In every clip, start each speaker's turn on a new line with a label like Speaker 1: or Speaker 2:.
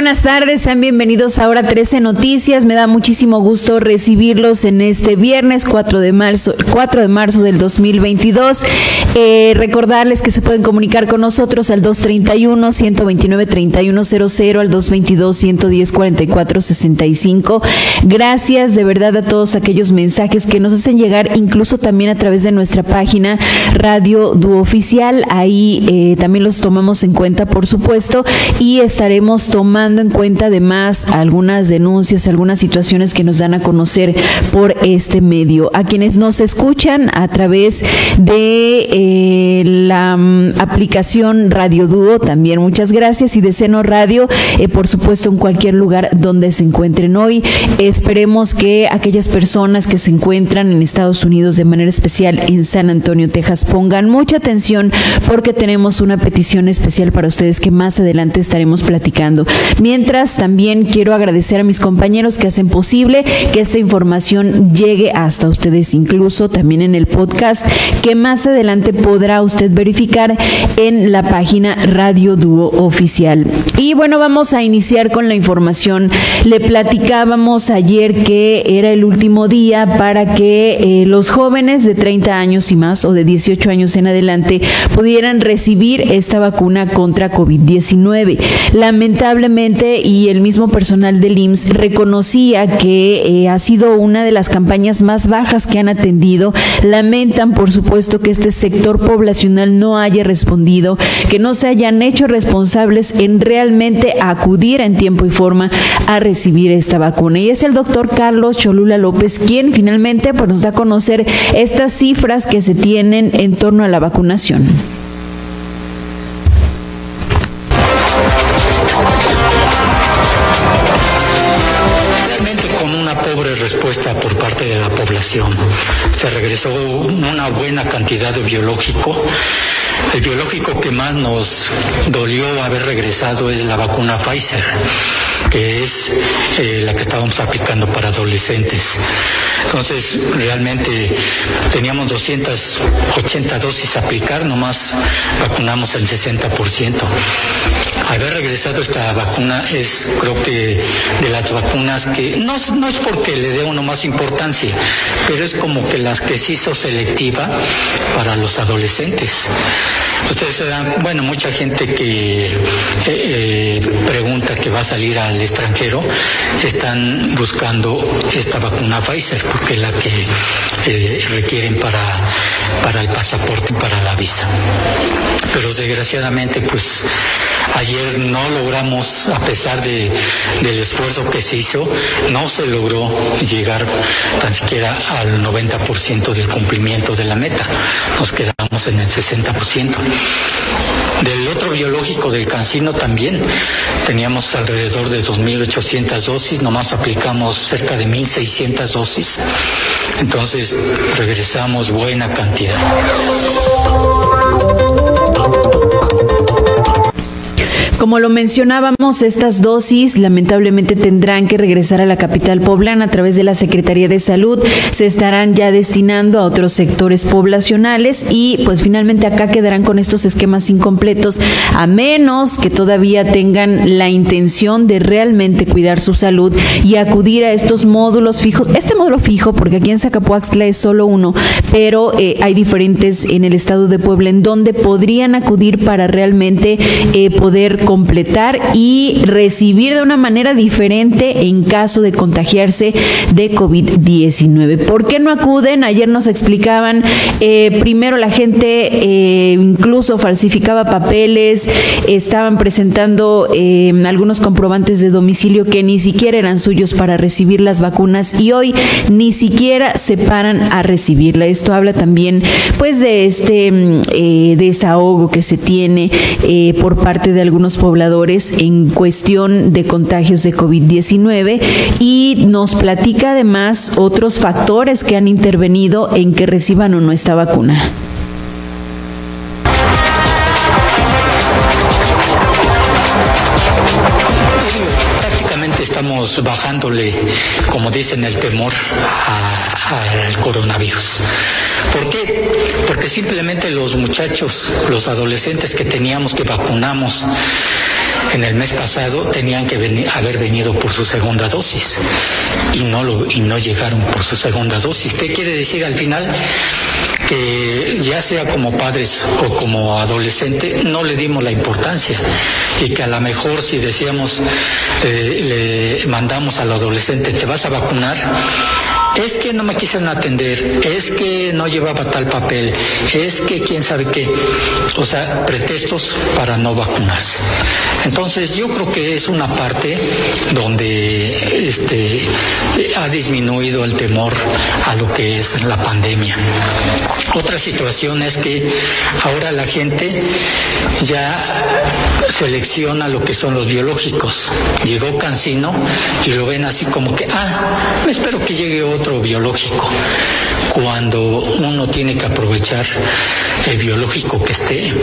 Speaker 1: buenas tardes, sean bienvenidos a Hora 13 Noticias. Me da muchísimo gusto recibirlos en este viernes 4 de marzo, 4 de marzo del 2022. Eh, recordarles que se pueden comunicar con nosotros al 231-129-3100, al 222-110-4465. Gracias de verdad a todos aquellos mensajes que nos hacen llegar, incluso también a través de nuestra página Radio Duo Oficial. Ahí eh, también los tomamos en cuenta, por supuesto, y estaremos tomando tomando en cuenta además algunas denuncias, algunas situaciones que nos dan a conocer por este medio. A quienes nos escuchan a través de eh, la mm, aplicación Radio Dúo, también muchas gracias, y de Seno Radio, eh, por supuesto, en cualquier lugar donde se encuentren hoy. Esperemos que aquellas personas que se encuentran en Estados Unidos, de manera especial en San Antonio, Texas, pongan mucha atención porque tenemos una petición especial para ustedes que más adelante estaremos platicando. Mientras, también quiero agradecer a mis compañeros que hacen posible que esta información llegue hasta ustedes, incluso también en el podcast, que más adelante podrá usted verificar en la página Radio Dúo Oficial. Y bueno, vamos a iniciar con la información. Le platicábamos ayer que era el último día para que eh, los jóvenes de 30 años y más o de 18 años en adelante pudieran recibir esta vacuna contra COVID-19. Lamentablemente, y el mismo personal del IMSS reconocía que eh, ha sido una de las campañas más bajas que han atendido. Lamentan, por supuesto, que este sector poblacional no haya respondido, que no se hayan hecho responsables en realmente acudir en tiempo y forma a recibir esta vacuna. Y es el doctor Carlos Cholula López quien finalmente pues, nos da a conocer estas cifras que se tienen en torno a la vacunación.
Speaker 2: Respuesta por parte de la población. Se regresó una buena cantidad de biológico. El biológico que más nos dolió haber regresado es la vacuna Pfizer, que es eh, la que estábamos aplicando para adolescentes. Entonces, realmente teníamos 280 dosis a aplicar, nomás vacunamos el 60%. Haber regresado esta vacuna es, creo que, de las vacunas que no, no es porque le dé uno más importancia, pero es como que las que se hizo selectiva para los adolescentes. Ustedes se dan, bueno, mucha gente que eh, eh, pregunta que va a salir al extranjero están buscando esta vacuna Pfizer porque es la que eh, requieren para, para el pasaporte, para la visa. Pero desgraciadamente, pues ayer no logramos, a pesar de, del esfuerzo que se hizo, no se logró llegar tan siquiera al 90% del cumplimiento de la meta. Nos quedamos en el 60%. Del otro biológico del cancino también teníamos alrededor de 2.800 dosis, nomás aplicamos cerca de 1.600 dosis. Entonces regresamos buena cantidad.
Speaker 1: Como lo mencionábamos, estas dosis lamentablemente tendrán que regresar a la capital poblana a través de la Secretaría de Salud. Se estarán ya destinando a otros sectores poblacionales y pues finalmente acá quedarán con estos esquemas incompletos a menos que todavía tengan la intención de realmente cuidar su salud y acudir a estos módulos fijos. Este módulo fijo, porque aquí en Zacapuaxtla es solo uno, pero eh, hay diferentes en el estado de Puebla en donde podrían acudir para realmente eh, poder completar y recibir de una manera diferente en caso de contagiarse de COVID-19. ¿Por qué no acuden? Ayer nos explicaban, eh, primero la gente eh, incluso falsificaba papeles, estaban presentando eh, algunos comprobantes de domicilio que ni siquiera eran suyos para recibir las vacunas y hoy ni siquiera se paran a recibirla. Esto habla también pues de este mm, desahogo que se tiene por parte de algunos pobladores en cuestión de contagios de COVID-19 y nos platica además otros factores que han intervenido en que reciban o no esta vacuna.
Speaker 2: Prácticamente estamos bajándole, como dicen, el temor al coronavirus. ¿Por qué? Porque simplemente los muchachos, los adolescentes que teníamos, que vacunamos, en el mes pasado tenían que haber venido por su segunda dosis y no, lo, y no llegaron por su segunda dosis. ¿Qué quiere decir al final? que ya sea como padres o como adolescente no le dimos la importancia y que a lo mejor si decíamos eh, le mandamos al adolescente te vas a vacunar es que no me quisieron atender, es que no llevaba tal papel, es que quién sabe qué. O sea, pretextos para no vacunarse. Entonces yo creo que es una parte donde este, ha disminuido el temor a lo que es la pandemia. Otra situación es que ahora la gente ya selecciona lo que son los biológicos. Llegó Cancino y lo ven así como que, ah, espero que llegue otro biológico. Cuando uno tiene que aprovechar el biológico que esté.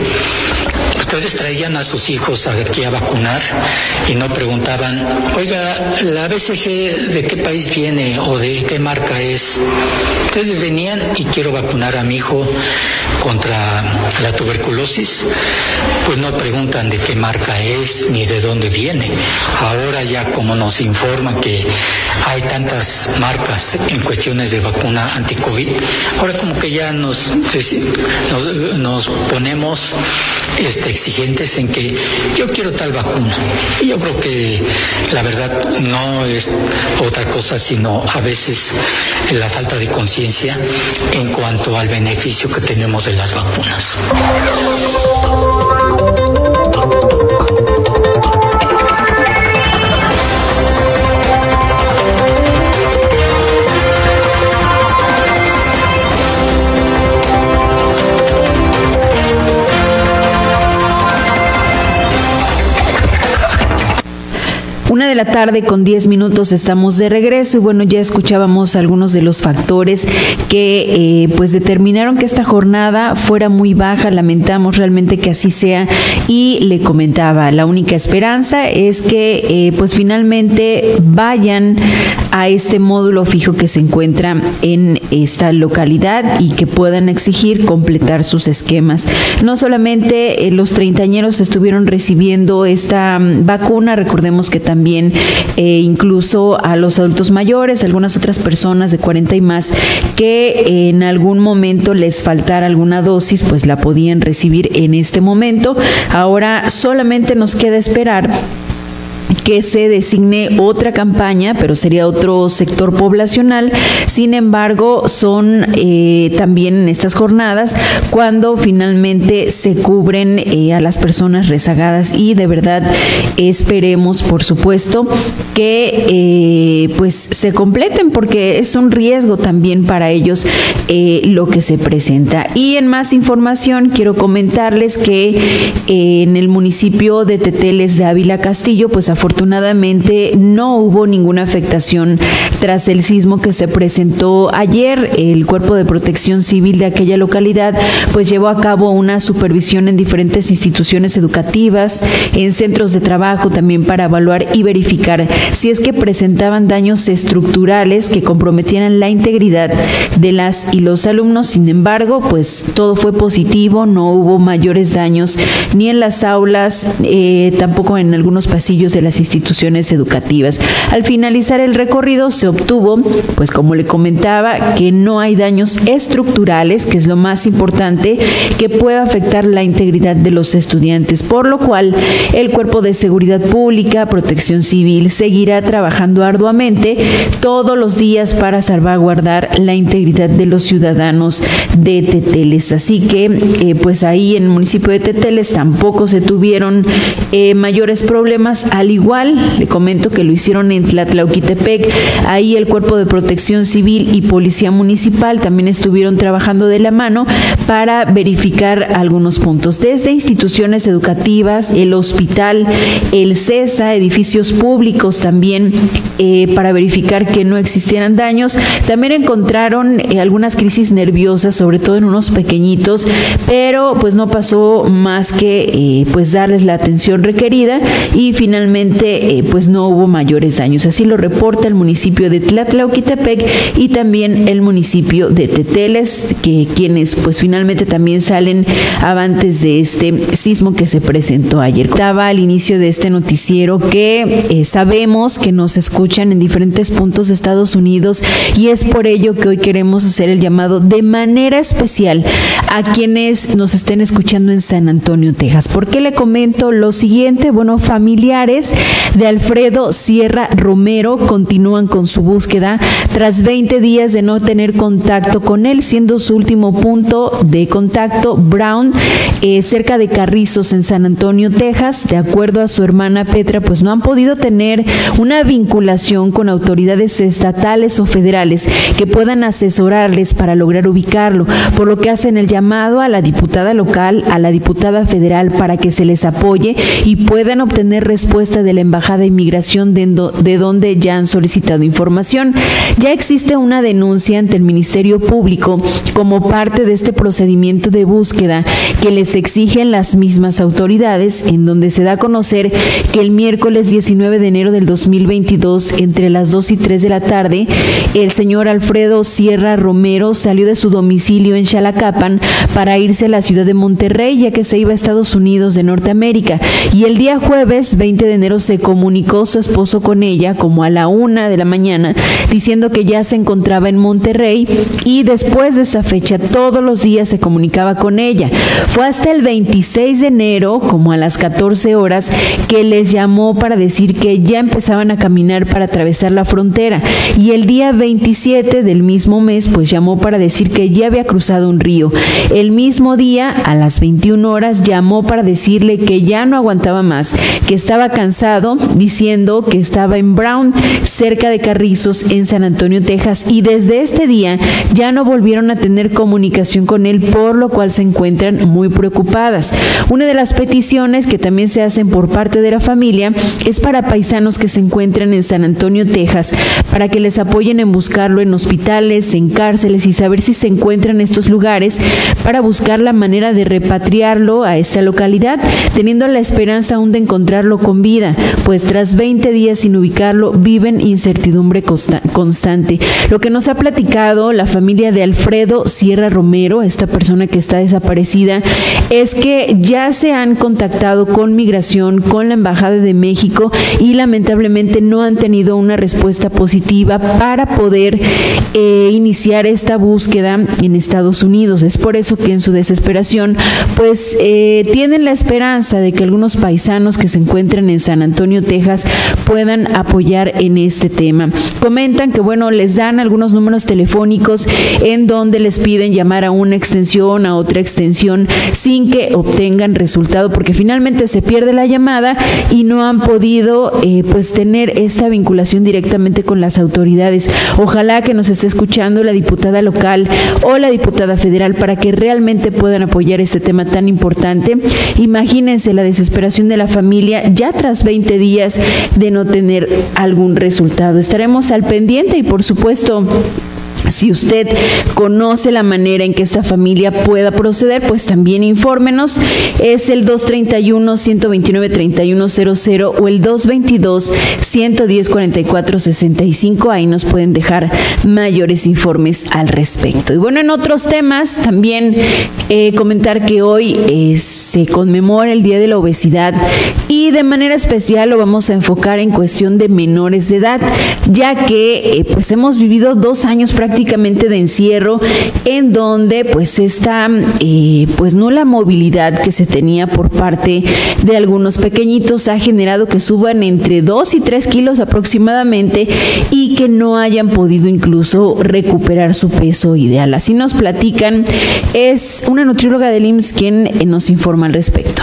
Speaker 2: Ustedes traían a sus hijos aquí a vacunar y no preguntaban, oiga, la BCG de qué país viene o de qué marca es. Ustedes venían y quiero vacunar a mi hijo contra la tuberculosis, pues no preguntan de qué marca es ni de dónde viene. Ahora ya como nos informan que hay tantas marcas en cuestiones de vacuna anti-COVID, ahora como que ya nos, nos, ponemos este, exigentes en que yo quiero tal vacuna. Y yo creo que la verdad no es otra cosa sino a veces la falta de conciencia en cuanto al beneficio que tenemos de las vacunas.
Speaker 1: De la tarde con 10 minutos estamos de regreso y bueno, ya escuchábamos algunos de los factores que eh, pues determinaron que esta jornada fuera muy baja. Lamentamos realmente que así sea y le comentaba, la única esperanza es que eh, pues finalmente vayan a este módulo fijo que se encuentra en esta localidad y que puedan exigir completar sus esquemas. No solamente eh, los treintañeros estuvieron recibiendo esta mm, vacuna, recordemos que también eh, incluso a los adultos mayores, algunas otras personas de 40 y más que en algún momento les faltara alguna dosis, pues la podían recibir en este momento. Ahora solamente nos queda esperar que se designe otra campaña, pero sería otro sector poblacional. Sin embargo, son eh, también en estas jornadas cuando finalmente se cubren eh, a las personas rezagadas y de verdad esperemos, por supuesto, que eh, pues se completen porque es un riesgo también para ellos lo que se presenta. Y en más información quiero comentarles que en el municipio de Teteles de Ávila Castillo, pues afortunadamente no hubo ninguna afectación tras el sismo que se presentó ayer. El Cuerpo de Protección Civil de aquella localidad pues llevó a cabo una supervisión en diferentes instituciones educativas, en centros de trabajo también para evaluar y verificar si es que presentaban daños estructurales que comprometieran la integridad de las y los alumnos. Sin embargo, pues todo fue positivo, no hubo mayores daños ni en las aulas, eh, tampoco en algunos pasillos de la instituciones educativas. Al finalizar el recorrido se obtuvo, pues como le comentaba, que no hay daños estructurales, que es lo más importante, que pueda afectar la integridad de los estudiantes, por lo cual el Cuerpo de Seguridad Pública, Protección Civil, seguirá trabajando arduamente todos los días para salvaguardar la integridad de los ciudadanos de Teteles. Así que, eh, pues ahí en el municipio de Teteles tampoco se tuvieron eh, mayores problemas, al igual, le comento que lo hicieron en Tlatlauquitepec, ahí el Cuerpo de Protección Civil y Policía Municipal también estuvieron trabajando de la mano para verificar algunos puntos, desde instituciones educativas, el hospital, el CESA, edificios públicos también, eh, para verificar que no existieran daños. También encontraron eh, algunas crisis nerviosas, sobre todo en unos pequeñitos, pero pues no pasó más que eh, pues darles la atención requerida y finalmente finalmente pues no hubo mayores daños. Así lo reporta el municipio de Tlatlauquitepec y también el municipio de Teteles, que quienes pues finalmente también salen avantes de este sismo que se presentó ayer. Estaba al inicio de este noticiero que eh, sabemos que nos escuchan en diferentes puntos de Estados Unidos y es por ello que hoy queremos hacer el llamado de manera especial a quienes nos estén escuchando en San Antonio, Texas. ¿Por qué le comento lo siguiente? Bueno, familiares de Alfredo Sierra Romero continúan con su búsqueda tras 20 días de no tener contacto con él, siendo su último punto de contacto Brown, eh, cerca de Carrizos en San Antonio, Texas. De acuerdo a su hermana Petra, pues no han podido tener una vinculación con autoridades estatales o federales que puedan asesorarles para lograr ubicarlo, por lo que hacen el llamado a la diputada local, a la diputada federal para que se les apoye y puedan obtener de la Embajada de Inmigración de, de donde ya han solicitado información. Ya existe una denuncia ante el Ministerio Público como parte de este procedimiento de búsqueda que les exigen las mismas autoridades, en donde se da a conocer que el miércoles 19 de enero del 2022, entre las 2 y 3 de la tarde, el señor Alfredo Sierra Romero salió de su domicilio en Xalacapan para irse a la ciudad de Monterrey, ya que se iba a Estados Unidos de Norteamérica. Y el día jueves 20 de enero se comunicó su esposo con ella como a la una de la mañana, diciendo que ya se encontraba en Monterrey y después de esa fecha todos los días se comunicaba con ella. Fue hasta el 26 de enero, como a las 14 horas, que les llamó para decir que ya empezaban a caminar para atravesar la frontera. Y el día 27 del mismo mes, pues llamó para decir que ya había cruzado un río. El mismo día, a las 21 horas, llamó para decirle que ya no aguantaba más, que estaba cansado, diciendo que estaba en Brown, cerca de Carrizos, en San Antonio, Texas. Y desde este día ya no volvieron a tener comunicación con él, por lo cual se encuentran muy preocupadas. Una de las peticiones que también se hacen por parte de la familia es para paisanos que se encuentran en San Antonio, Texas, para que les apoyen en buscarlo en hospitales, en cárceles y saber si se encuentra en estos lugares para buscar la manera de repatriarlo a esta localidad, teniendo la esperanza aún de encontrarlo con vida, pues tras 20 días sin ubicarlo viven incertidumbre constante. Lo que nos ha platicado la familia de Alfredo Sierra Romero, esta persona que está desaparecida, es que ya se han contactado con migración, con la Embajada de México y lamentablemente no han tenido una respuesta positiva para poder eh, iniciar esta búsqueda en Estados Unidos. Es por eso que en su desesperación pues eh, tienen la esperanza de que algunos paisanos que se encuentran en San Antonio, Texas puedan apoyar en este tema. Comentan que bueno, les dan algunos números telefónicos en donde les piden llamar a una extensión, a otra extensión sin que obtengan resultado porque finalmente se pierde la llamada y no han podido eh, pues tener esta vinculación directamente con las autoridades. Ojalá que nos esté escuchando la diputada local o la diputada federal para que realmente puedan apoyar este tema tan importante. Imagínense la desesperación de la familia ya tras 20 días de no tener algún resultado. Estaremos al pendiente y por supuesto si usted conoce la manera en que esta familia pueda proceder, pues también infórmenos. Es el 231-129-3100 o el 222-110-4465. Ahí nos pueden dejar mayores informes al respecto. Y bueno, en otros temas, también eh, comentar que hoy eh, se conmemora el Día de la Obesidad y de manera especial lo vamos a enfocar en cuestión de menores de edad, ya que eh, pues hemos vivido dos años prácticamente prácticamente de encierro en donde pues esta eh, pues no la movilidad que se tenía por parte de algunos pequeñitos ha generado que suban entre 2 y 3 kilos aproximadamente y que no hayan podido incluso recuperar su peso ideal. Así nos platican, es una nutrióloga del IMSS quien nos informa al respecto.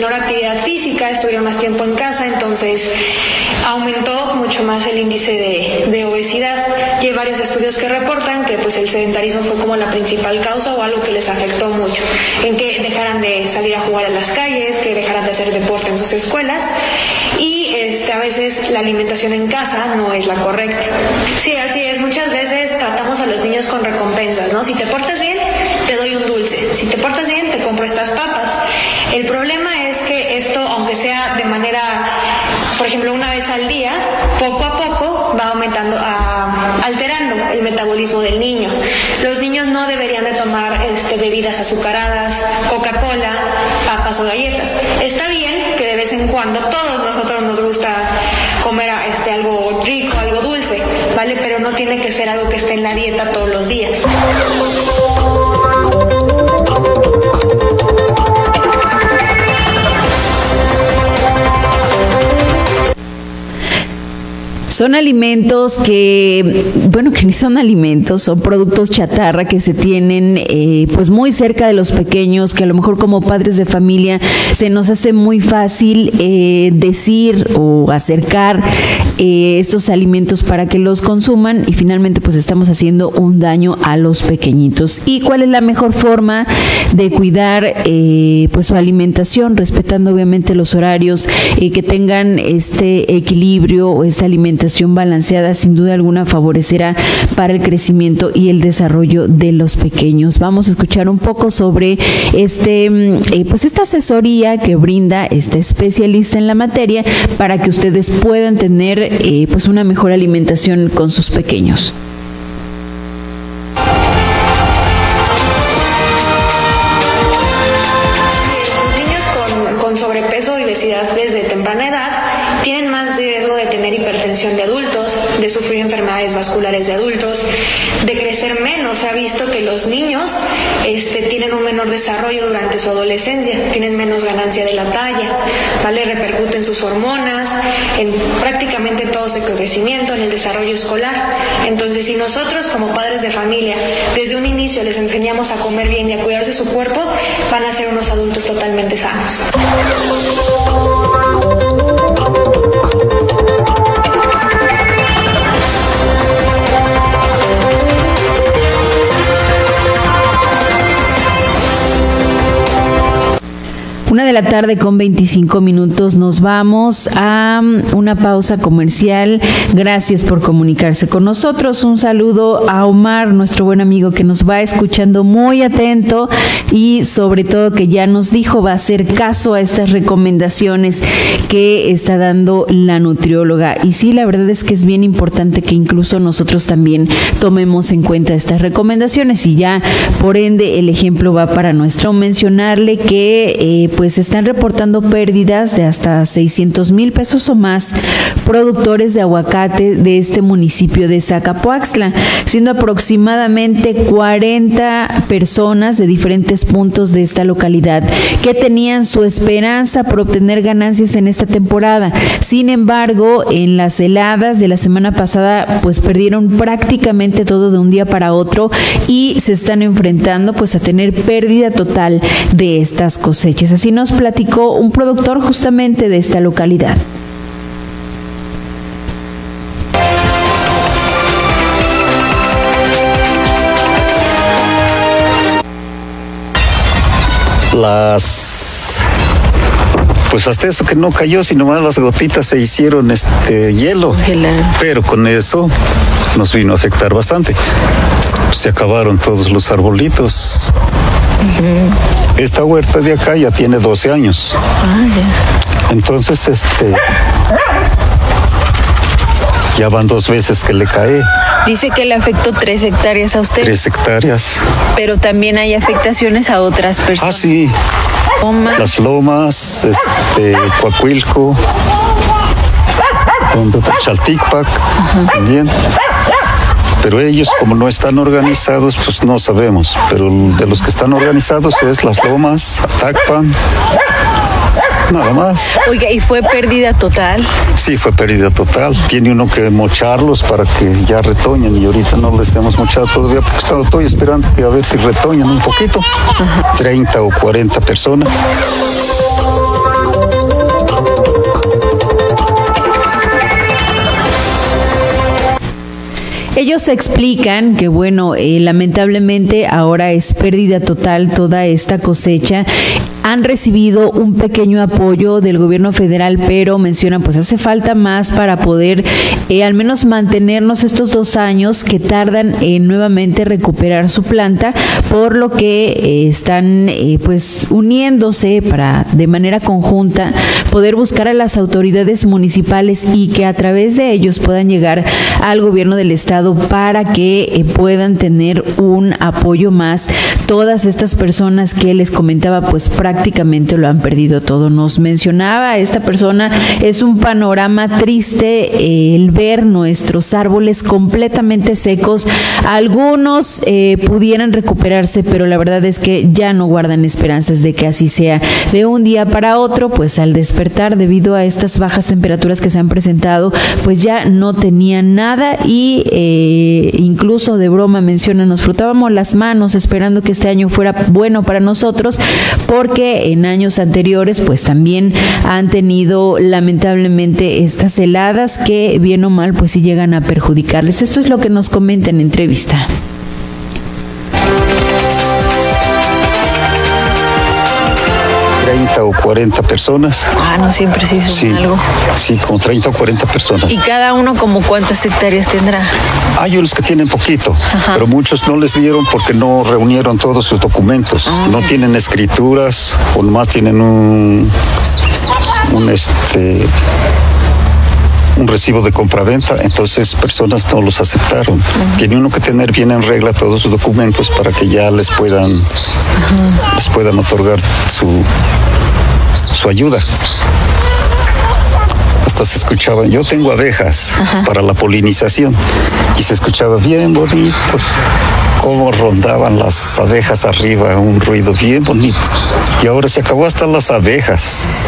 Speaker 3: Menor actividad física, estuvieron más tiempo en casa, entonces aumentó mucho más el índice de, obesidad. Y hay varios estudios que reportan que pues el sedentarismo fue como la principal causa o algo que les afectó mucho, en que dejaran de salir a jugar a las calles, que dejaran de hacer deporte en sus escuelas y este, a veces la alimentación en casa no es la correcta. Sí, así es, muchas veces tratamos a los niños con recompensas, ¿no? Si te portas bien, te doy un dulce, si te portas bien, te compro estas papas. El problema es que esto, aunque sea de manera, por ejemplo, una vez al día, poco a poco va aumentando, alterando el metabolismo del niño. Los niños no deberían de tomar este, bebidas azucaradas, Coca-Cola, papas o galletas. Está bien que de vez en cuando todos nosotros nos gusta comer este, algo rico, algo dulce, ¿vale? Pero no tiene que ser algo que esté en la dieta todos los días.
Speaker 1: Son alimentos que, bueno, que ni son alimentos, son productos chatarra que se tienen eh, pues muy cerca de los pequeños, que a lo mejor como padres de familia se nos hace muy fácil eh, decir o acercar eh, estos alimentos para que los consuman y finalmente pues estamos haciendo un daño a los pequeñitos. ¿Y cuál es la mejor forma de cuidar pues su alimentación, respetando obviamente los horarios, que tengan este equilibrio o esta alimentación? Balanceada sin duda alguna favorecerá para el crecimiento y el desarrollo de los pequeños. Vamos a escuchar un poco sobre este, mm, eh, pues esta asesoría que brinda este especialista en la materia para que ustedes puedan tener eh, pues una mejor alimentación con sus pequeños.
Speaker 3: Enfermedades vasculares de adultos, de crecer menos. Se ha visto que los niños este, tienen un menor desarrollo durante su adolescencia, tienen menos ganancia de la talla, ¿vale? Repercuten sus hormonas, en prácticamente todo su crecimiento, en el desarrollo escolar. Entonces, si nosotros como padres de familia desde un inicio les enseñamos a comer bien y a cuidarse su cuerpo, van a ser unos adultos totalmente sanos.
Speaker 1: Una de la tarde con 25 minutos nos vamos a mm, una pausa comercial. Gracias por comunicarse con nosotros. Un saludo a Omar, nuestro buen amigo que nos va escuchando muy atento y sobre todo que ya nos dijo va a hacer caso a estas recomendaciones que está dando la nutrióloga. Y sí, la verdad es que es bien importante que incluso nosotros también tomemos en cuenta estas recomendaciones y ya por ende el ejemplo va para nuestro mencionarle que eh, pues están reportando pérdidas de hasta 600 mil pesos o más productores de aguacate de este municipio de Zacapoaxtla, siendo aproximadamente 40 personas de diferentes puntos de esta localidad que tenían su esperanza por obtener ganancias en esta temporada. Sin embargo, en las heladas de la semana pasada, pues perdieron prácticamente todo de un día para otro y se están enfrentando pues a tener pérdida total de estas cosechas. Así nos platicó un productor justamente de esta localidad.
Speaker 4: Las pues hasta eso que no cayó, sino más las gotitas se hicieron este hielo. Pero con eso nos vino a afectar bastante. Se acabaron todos los arbolitos. Esta huerta de acá ya tiene 12 años. Ah, Entonces, este. Ya van dos veces que le cae.
Speaker 1: Dice que le afectó tres hectáreas a usted.
Speaker 4: Tres hectáreas.
Speaker 1: Pero también hay afectaciones a otras personas.
Speaker 4: Ah, sí. Las lomas, este, Coacuilco, Chalticpac, también pero ellos como no están organizados, pues no sabemos, pero de los que están organizados es Las Lomas, Atacpan, nada más.
Speaker 1: Oiga, ¿y fue pérdida total?
Speaker 4: Sí, fue pérdida total. Tiene uno que mocharlos para que ya retoñen y ahorita no les hemos mochado todavía porque estoy esperando que a ver si retoñan un poquito. 30 o 40 personas.
Speaker 1: Ellos explican que, bueno, eh, lamentablemente ahora es pérdida total toda esta cosecha han recibido un pequeño apoyo del gobierno federal, pero mencionan pues hace falta más para poder eh, al menos mantenernos estos dos años que tardan en nuevamente recuperar su planta, por lo que eh, están eh, pues uniéndose para de manera conjunta poder buscar a las autoridades municipales y que a través de ellos puedan llegar al gobierno del estado para que puedan tener un apoyo más. Todas estas personas que les comentaba pues prácticamente lo han perdido todo. Nos mencionaba esta persona, es un panorama triste eh, el ver nuestros árboles completamente secos. Algunos eh, pudieran recuperarse, pero la verdad es que ya no guardan esperanzas de que así sea. De un día para otro, pues al despertar debido a estas bajas temperaturas que se han presentado, pues ya no tenían nada y eh, incluso de broma menciona, nos frotábamos las manos esperando que este año fuera bueno para nosotros porque en años anteriores pues también han tenido lamentablemente estas heladas que bien o mal pues sí llegan a perjudicarles. Esto es lo que nos comenta en entrevista.
Speaker 4: 30 o 40 personas.
Speaker 1: Ah, no siempre sí son algo.
Speaker 4: Sí, como 30 o 40 personas.
Speaker 1: ¿Y cada uno como cuántas hectáreas tendrá?
Speaker 4: Hay unos que tienen poquito, pero muchos no les dieron porque no reunieron todos sus documentos. Ah. No tienen escrituras o nomás tienen un, un este un recibo de compraventa, entonces personas no los aceptaron. Tiene uno que tener bien en regla todos sus documentos para que ya les puedan, les puedan otorgar su, su ayuda. Hasta se escuchaba, yo tengo abejas para la polinización. Y se escuchaba bien bonito cómo rondaban las abejas arriba, un ruido bien bonito. Y ahora se acabó hasta las abejas.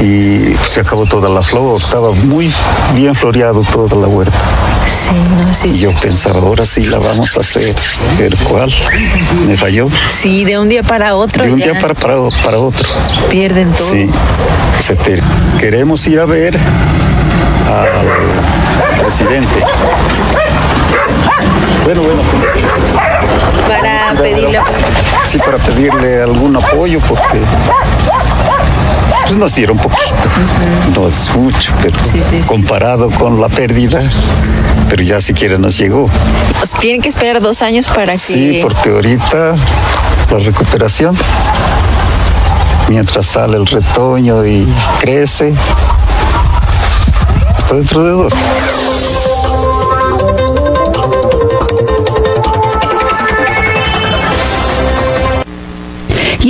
Speaker 4: Y se acabó toda la flor, estaba muy bien floreado toda la huerta.
Speaker 1: Sí, no, sí.
Speaker 4: Y yo pensaba, ahora sí la vamos a hacer. Pero ¿cuál? Me falló.
Speaker 1: Sí, de un día para otro.
Speaker 4: De un día para, para, para, otro.
Speaker 1: Pierden todo.
Speaker 4: Sí. Queremos ir a ver al presidente bueno, bueno.
Speaker 1: Para pedirle.
Speaker 4: Sí, para pedirle algún apoyo porque pues nos dieron poquito. No es mucho, pero comparado con la pérdida, pero ya siquiera nos llegó.
Speaker 1: Pues tienen que esperar dos años para que.
Speaker 4: Sí, porque ahorita la recuperación, mientras sale el retoño y crece, está dentro de dos.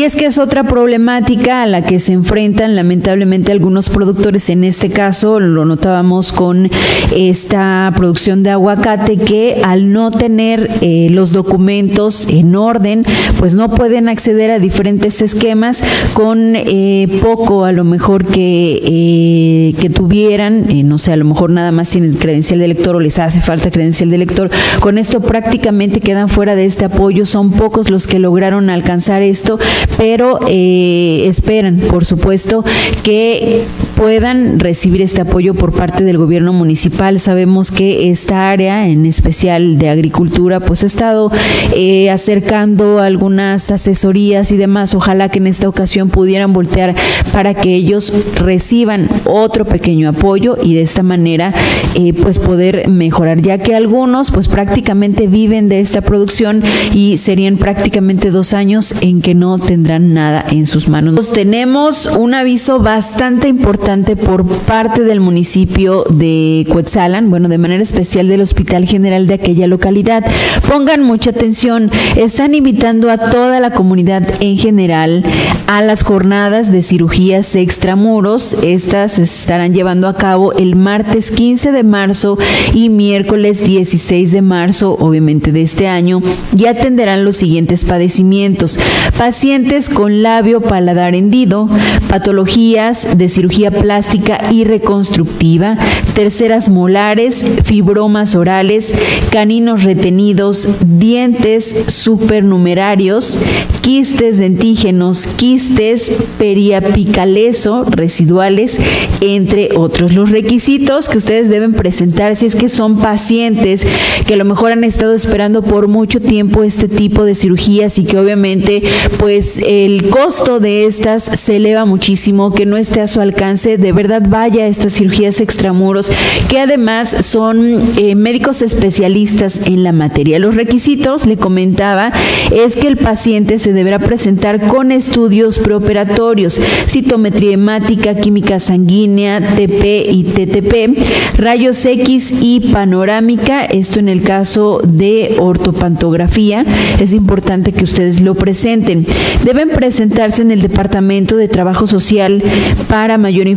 Speaker 1: Es que es otra problemática a la que se enfrentan lamentablemente algunos productores. En este caso lo notábamos con esta producción de aguacate que al no tener eh, los documentos en orden, pues no pueden acceder a diferentes esquemas con eh, poco a lo mejor que, eh, que tuvieran, no sé, a lo mejor nada más tienen credencial de lector o les hace falta credencial de lector. Con esto prácticamente quedan fuera de este apoyo. Son pocos los que lograron alcanzar esto, pero eh, esperan, por supuesto, que puedan recibir este apoyo por parte del gobierno municipal. Sabemos que esta área, en especial de agricultura, pues ha estado eh, acercando algunas asesorías y demás. Ojalá que en esta ocasión pudieran voltear para que ellos reciban otro pequeño apoyo y de esta manera eh, pues poder mejorar, ya que algunos pues prácticamente viven de esta producción y serían prácticamente dos años en que no tendrán nada en sus manos. Tenemos un aviso bastante importante por parte del municipio de Cuetzalan, bueno, de manera especial del Hospital General de aquella localidad. Pongan mucha atención, están invitando a toda la comunidad en general a las jornadas de cirugías extramuros. Estas se estarán llevando a cabo el martes 15 de marzo y miércoles 16 de marzo, obviamente de este año, y atenderán los siguientes padecimientos. Pacientes con labio paladar hendido, patologías de cirugía plástica y reconstructiva, terceras molares, fibromas orales, caninos retenidos, dientes supernumerarios, quistes dentígenos, quistes periapicaleso residuales, entre otros. Los requisitos que ustedes deben presentar si es que son pacientes que a lo mejor han estado esperando por mucho tiempo este tipo de cirugías y que obviamente pues el costo de estas se eleva muchísimo, que no esté a su alcance, de verdad vaya a estas cirugías extramuros, que además son eh, médicos especialistas en la materia. Los requisitos, le comentaba, es que el paciente se deberá presentar con estudios preoperatorios, citometría hemática, química sanguínea, TP y TTP, rayos X y panorámica, esto en el caso de ortopantografía, es importante que ustedes lo presenten. Deben presentarse en el Departamento de Trabajo Social para mayor información,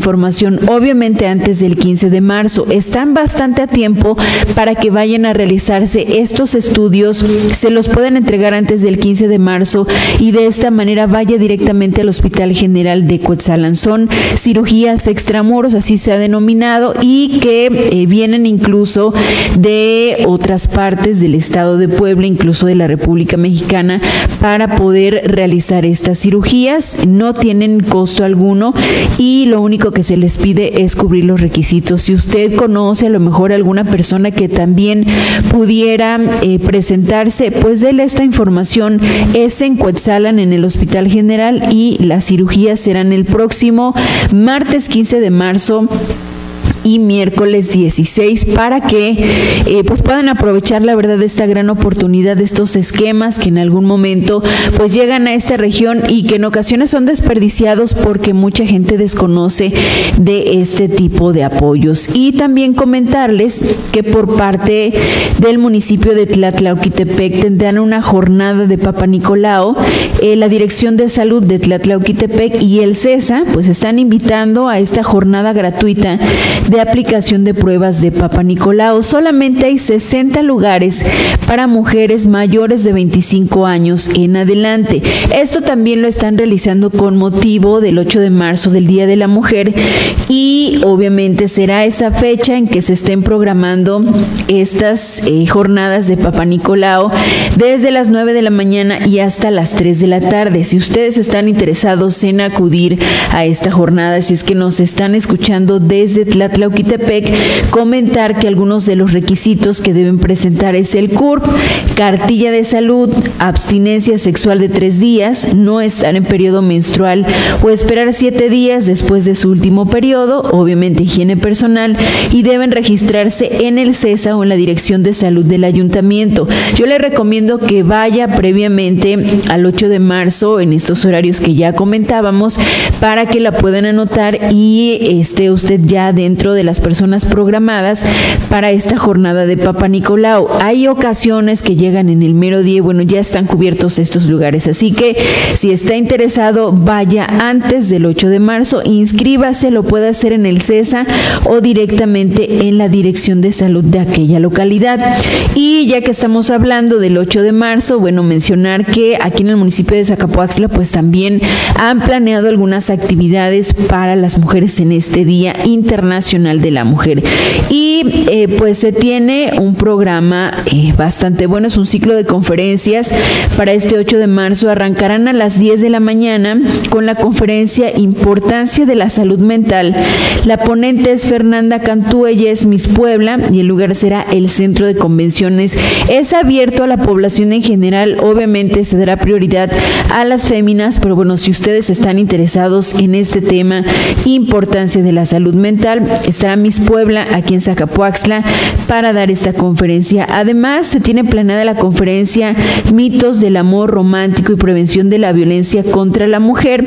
Speaker 1: obviamente antes del 15 de marzo. Están bastante a tiempo para que vayan a realizarse estos estudios, se los pueden entregar antes del 15 de marzo y de esta manera vaya directamente al Hospital General de Coetzalanzón, cirugías extramuros, así se ha denominado, y que eh, vienen incluso de otras partes del estado de Puebla, incluso de la República Mexicana, para poder realizar estas cirugías. No tienen costo alguno y lo único que se les pide es cubrir los requisitos. Si usted conoce a lo mejor alguna persona que también pudiera eh, presentarse, pues déle esta información. Es en Cuetzalan, en el Hospital General, y las cirugías serán el próximo martes 15 de marzo y miércoles 16 para que eh, pues puedan aprovechar la verdad esta gran oportunidad de estos esquemas que en algún momento pues llegan a esta región y que en ocasiones son desperdiciados porque mucha gente desconoce de este tipo de apoyos. Y también comentarles que por parte del municipio de Tlatlauquitepec tendrán una jornada de Papa Nicolao eh, la Dirección de Salud de Tlatlauquitepec y el CESA pues están invitando a esta jornada gratuita aplicación de pruebas de Papa Nicolau. Solamente hay 60 lugares para mujeres mayores de 25 años en adelante. Esto también lo están realizando con motivo del 8 de marzo del Día de la Mujer y obviamente será esa fecha en que se estén programando estas eh, jornadas de Papa Nicolau desde las 9 de la mañana y hasta las 3 de la tarde. Si ustedes están interesados en acudir a esta jornada, si es que nos están escuchando desde Tlatlán, Tlauquitepec, comentar que algunos de los requisitos que deben presentar es el CURP, cartilla de salud, abstinencia sexual de tres días, no estar en periodo menstrual o esperar siete días después de su último periodo, obviamente higiene personal, y deben registrarse en el CESA o en la Dirección de Salud del Ayuntamiento. Yo le recomiendo que vaya previamente al 8 de marzo en estos horarios que ya comentábamos para que la puedan anotar y esté usted ya dentro de las personas programadas para esta jornada de Papa Nicolau. Hay ocasiones que llegan en el mero día, bueno, ya están cubiertos estos lugares, así que si está interesado, vaya antes del 8 de marzo, inscríbase, lo puede hacer en el CESA o directamente en la Dirección de Salud de aquella localidad. Y ya que estamos hablando del 8 de marzo, bueno, mencionar que aquí en el municipio de Zacapoaxla, pues también han planeado algunas actividades para las mujeres en este Día Internacional de la Mujer. Y eh, pues se tiene un programa eh, bastante bueno, es un ciclo de conferencias para este 8 de marzo. Arrancarán a las 10 de la mañana con la conferencia Importancia de la Salud Mental. La ponente es Fernanda Cantú, ella es Miss Puebla y el lugar será el Centro de Convenciones. Es abierto a la población en general, obviamente se dará prioridad a las féminas, pero bueno, si ustedes están interesados en este tema, importancia de la salud mental, estará Miss Puebla aquí en Zacapuaxla para dar esta conferencia. Además, se tiene planeada la conferencia Mitos del Amor Romántico y Prevención de la Violencia contra la Mujer.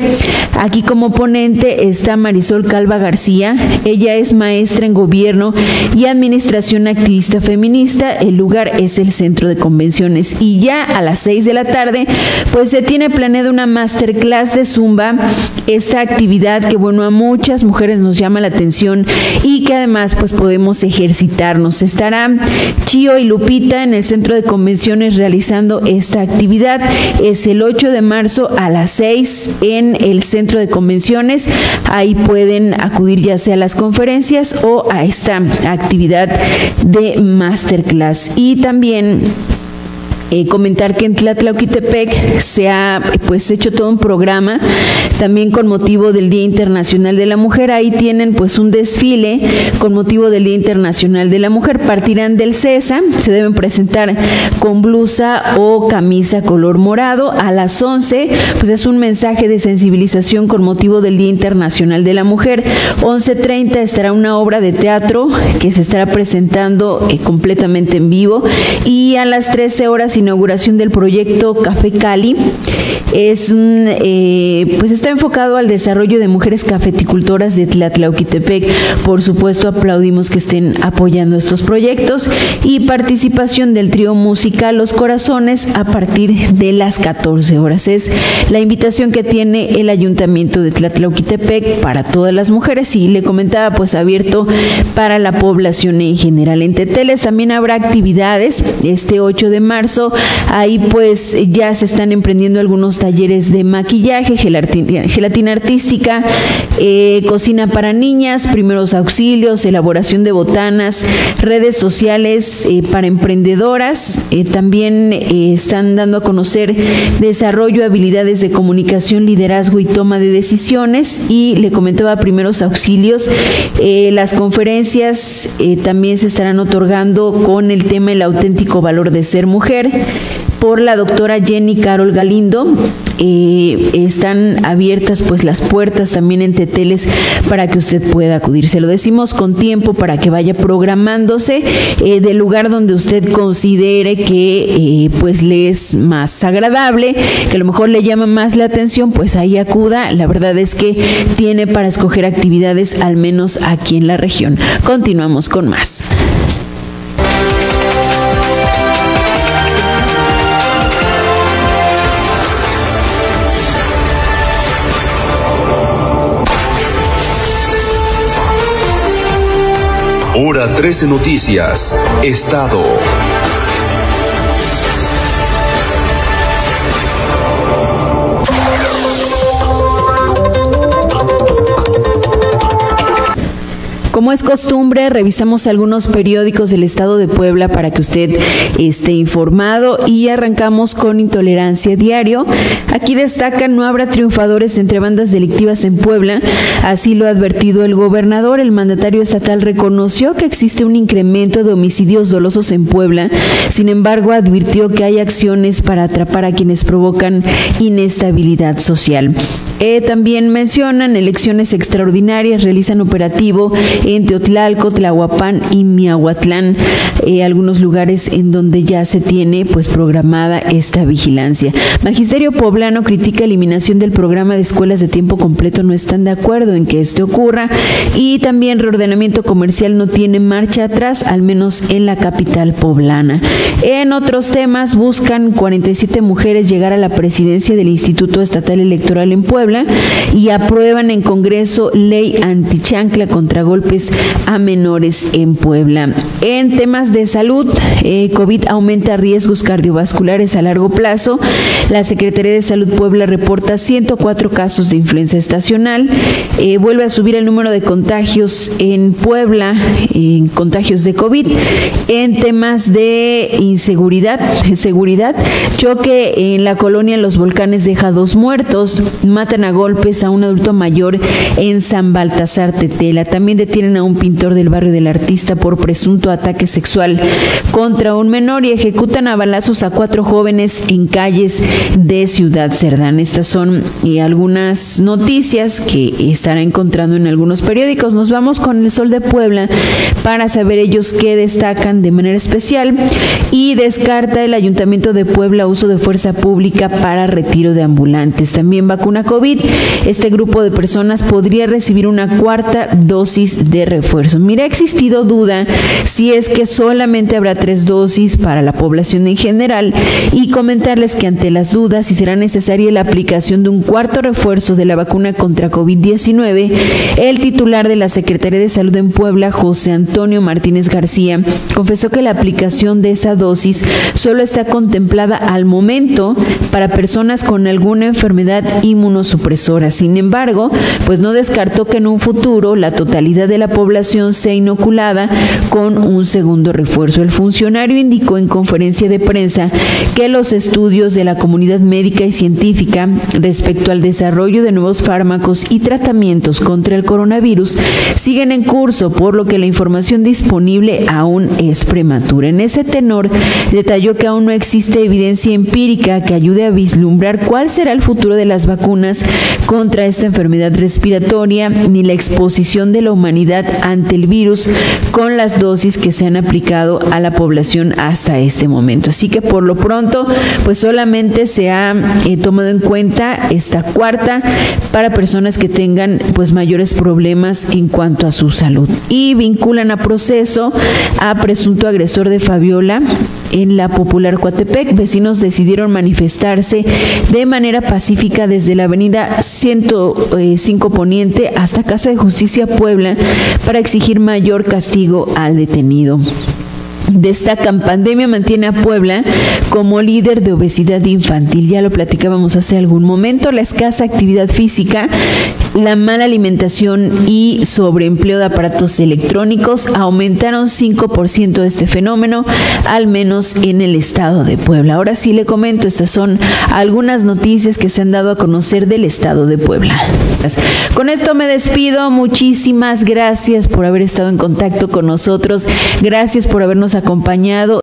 Speaker 1: Aquí como ponente está Marisol Calva García. Ella es maestra en gobierno y administración activista feminista. El lugar es el Centro de Convenciones. Y ya a las seis de la tarde, pues se tiene planeada una masterclass de Zumba. Esta actividad que, bueno, a muchas mujeres nos llama la atención y que además pues podemos ejercitarnos. Estará Chio y Lupita en el centro de convenciones realizando esta actividad. Es el 8 de marzo a las 6 en el centro de convenciones. Ahí pueden acudir ya sea a las conferencias o a esta actividad de masterclass. Y también eh, comentar que en Tlatlauquitepec se ha pues hecho todo un programa también con motivo del Día Internacional de la Mujer. Ahí tienen pues un desfile con motivo del Día Internacional de la Mujer. Partirán del CESA, se deben presentar con blusa o camisa color morado. A las 11 pues es un mensaje de sensibilización con motivo del Día Internacional de la Mujer. 11.30 estará una obra de teatro que se estará presentando eh, completamente en vivo y a las 13 horas inauguración del proyecto Café Cali. Es eh, pues está enfocado al desarrollo de mujeres cafeticultoras de Tlatlauquitepec. Por supuesto, aplaudimos que estén apoyando estos proyectos y participación del trío musical Los Corazones a partir de las 14 horas. Es la invitación que tiene el Ayuntamiento de Tlatlauquitepec para todas las mujeres y le comentaba pues abierto para la población en general. En Teteles también habrá actividades este 8 de marzo Ahí pues ya se están emprendiendo algunos talleres de maquillaje, gelatina, artística, eh, cocina para niñas, primeros auxilios, elaboración de botanas, redes sociales eh, para emprendedoras. Eh, también están dando a conocer desarrollo, habilidades de comunicación, liderazgo y toma de decisiones. Y le comentaba primeros auxilios. las conferencias también se estarán otorgando con el tema el auténtico valor de ser mujer por la doctora Jenny Carol Galindo. Eh, están abiertas pues las puertas también en Teteles para que usted pueda acudir. Se lo decimos con tiempo para que vaya programándose eh, del lugar donde usted considere que eh, pues le es más agradable, que a lo mejor le llama más la atención, pues ahí acuda. La verdad es que tiene para escoger actividades al menos aquí en la región. Continuamos con más.
Speaker 5: Hora 13 Noticias, Estado.
Speaker 1: Como es costumbre, revisamos algunos periódicos del Estado de Puebla para que usted esté informado y arrancamos con Intolerancia Diario. Aquí destacan no habrá triunfadores entre bandas delictivas en Puebla, así lo ha advertido el gobernador. El mandatario estatal reconoció que existe un incremento de homicidios dolosos en Puebla, sin embargo advirtió que hay acciones para atrapar a quienes provocan inestabilidad social. Eh, también mencionan elecciones extraordinarias, realizan operativo en Teotlalco, Tlahuapán y Miahuatlán, eh, algunos lugares en donde ya se tiene pues programada esta vigilancia. Magisterio Poblano critica eliminación del programa de escuelas de tiempo completo, no están de acuerdo en que esto ocurra y también reordenamiento comercial no tiene marcha atrás, al menos en la capital poblana. En otros temas buscan 47 mujeres llegar a la presidencia del Instituto Estatal Electoral en Puebla y aprueban en Congreso ley antichancla contra golpes a menores en Puebla. En temas de salud, eh, COVID aumenta riesgos cardiovasculares a largo plazo. La Secretaría de Salud Puebla reporta 104 casos de influenza estacional. Eh, vuelve a subir el número de contagios en Puebla, en contagios de COVID. En temas de inseguridad, seguridad, choque en la colonia Los Volcanes deja dos muertos. A golpes a un adulto mayor en San Baltasar Tetela. También detienen a un pintor del barrio del artista por presunto ataque sexual contra un menor y ejecutan a balazos a cuatro jóvenes en calles de Ciudad Cerdán. Estas son eh, algunas noticias que estará encontrando en algunos periódicos. Nos vamos con el Sol de Puebla para saber ellos qué destacan de manera especial y descarta el Ayuntamiento de Puebla uso de fuerza pública para retiro de ambulantes. También vacuna COVID Este grupo de personas podría recibir una cuarta dosis de refuerzo. Mira, ha existido duda si es que solamente habrá tres dosis para la población en general y comentarles que ante las dudas si será necesaria la aplicación de un cuarto refuerzo de la vacuna contra COVID-19, el titular de la Secretaría de Salud en Puebla, José Antonio Martínez García, confesó que la aplicación de esa dosis solo está contemplada al momento para personas con alguna enfermedad inmunosupresora. Sin embargo, pues no descartó que en un futuro la totalidad de la población sea inoculada con un segundo refuerzo. El funcionario indicó en conferencia de prensa que los estudios de la comunidad médica y científica respecto al desarrollo de nuevos fármacos y tratamientos contra el coronavirus siguen en curso, por lo que la información disponible aún es prematura. En ese tenor, detalló que aún no existe evidencia empírica que ayude a vislumbrar cuál será el futuro de las vacunas contra esta enfermedad respiratoria ni la exposición de la humanidad ante el virus con las dosis que se han aplicado a la población hasta este momento. Así que por lo pronto, pues solamente se ha eh, tomado en cuenta esta cuarta para personas que tengan pues mayores problemas en cuanto a su salud y vinculan a proceso a presunto agresor de Fabiola en la popular Coatepec. Vecinos decidieron manifestarse de manera pacífica desde la avenida 105 Poniente hasta Casa de Justicia Puebla para exigir mayor castigo al detenido. Destacan pandemia mantiene a Puebla como líder de obesidad infantil. Ya lo platicábamos hace algún momento. La escasa actividad física, la mala alimentación y sobreempleo de aparatos electrónicos aumentaron 5% de este fenómeno, al menos en el estado de Puebla. Ahora sí le comento, estas son algunas noticias que se han dado a conocer del estado de Puebla. Con esto me despido. Muchísimas gracias por haber estado en contacto con nosotros. Gracias por habernos acompañado.